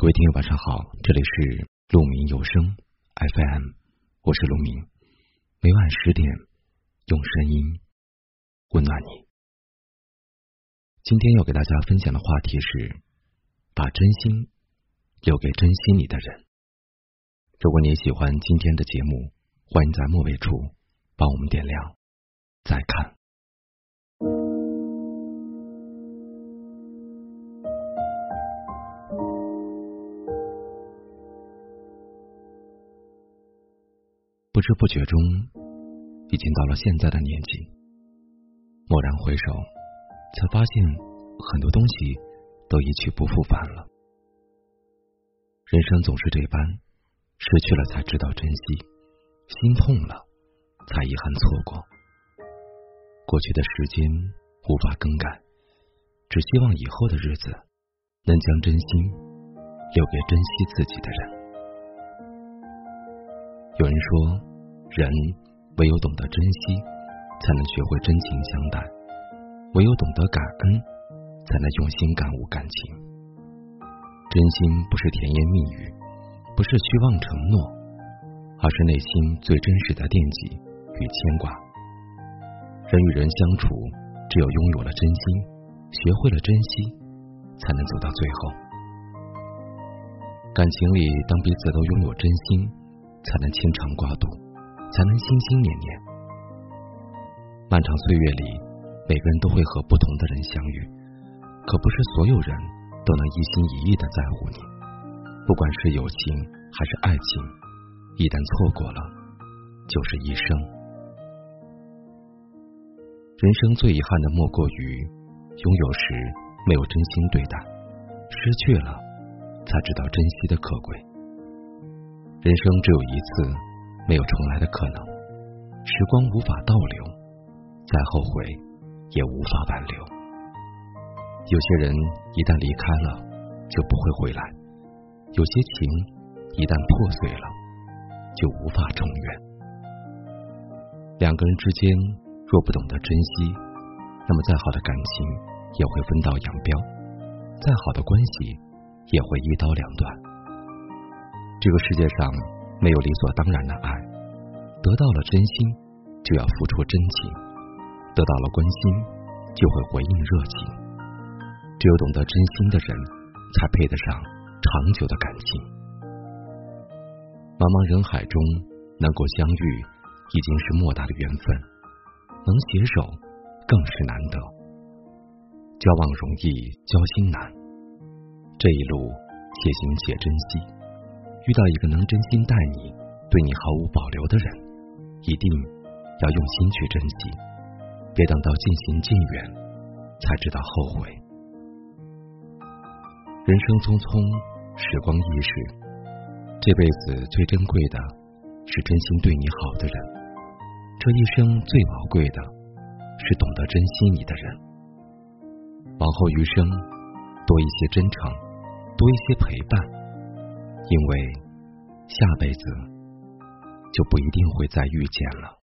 各位听友，晚上好，这里是鹿鸣有声 FM，我是鹿鸣，每晚十点用声音温暖你。今天要给大家分享的话题是：把真心留给珍惜你的人。如果你喜欢今天的节目，欢迎在末尾处帮我们点亮再看。不知不觉中，已经到了现在的年纪。蓦然回首，才发现很多东西都一去不复返了。人生总是这般，失去了才知道珍惜，心痛了才遗憾错过。过去的时间无法更改，只希望以后的日子能将真心留给珍惜自己的人。有人说。人唯有懂得珍惜，才能学会真情相待；唯有懂得感恩，才能用心感悟感情。真心不是甜言蜜语，不是虚妄承诺，而是内心最真实的惦记与牵挂。人与人相处，只有拥有了真心，学会了珍惜，才能走到最后。感情里，当彼此都拥有真心，才能牵肠挂肚。才能心心念念。漫长岁月里，每个人都会和不同的人相遇，可不是所有人都能一心一意的在乎你。不管是友情还是爱情，一旦错过了，就是一生。人生最遗憾的莫过于拥有时没有真心对待，失去了才知道珍惜的可贵。人生只有一次。没有重来的可能，时光无法倒流，再后悔也无法挽留。有些人一旦离开了，就不会回来；有些情一旦破碎了，就无法重圆。两个人之间若不懂得珍惜，那么再好的感情也会分道扬镳，再好的关系也会一刀两断。这个世界上。没有理所当然的爱，得到了真心就要付出真情，得到了关心就会回应热情。只有懂得真心的人，才配得上长久的感情。茫茫人海中能够相遇，已经是莫大的缘分；能携手更是难得。交往容易，交心难，这一路且行且珍惜。遇到一个能真心待你、对你毫无保留的人，一定要用心去珍惜，别等到渐行渐远才知道后悔。人生匆匆，时光易逝，这辈子最珍贵的是真心对你好的人，这一生最宝贵的是懂得珍惜你的人。往后余生，多一些真诚，多一些陪伴。因为下辈子就不一定会再遇见了。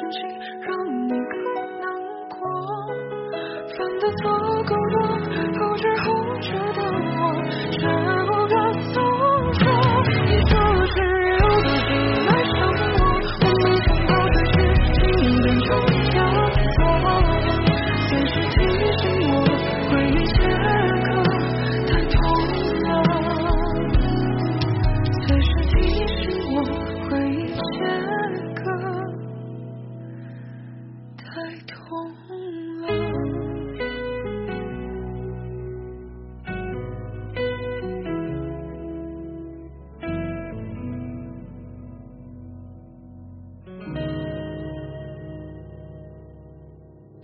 勇气让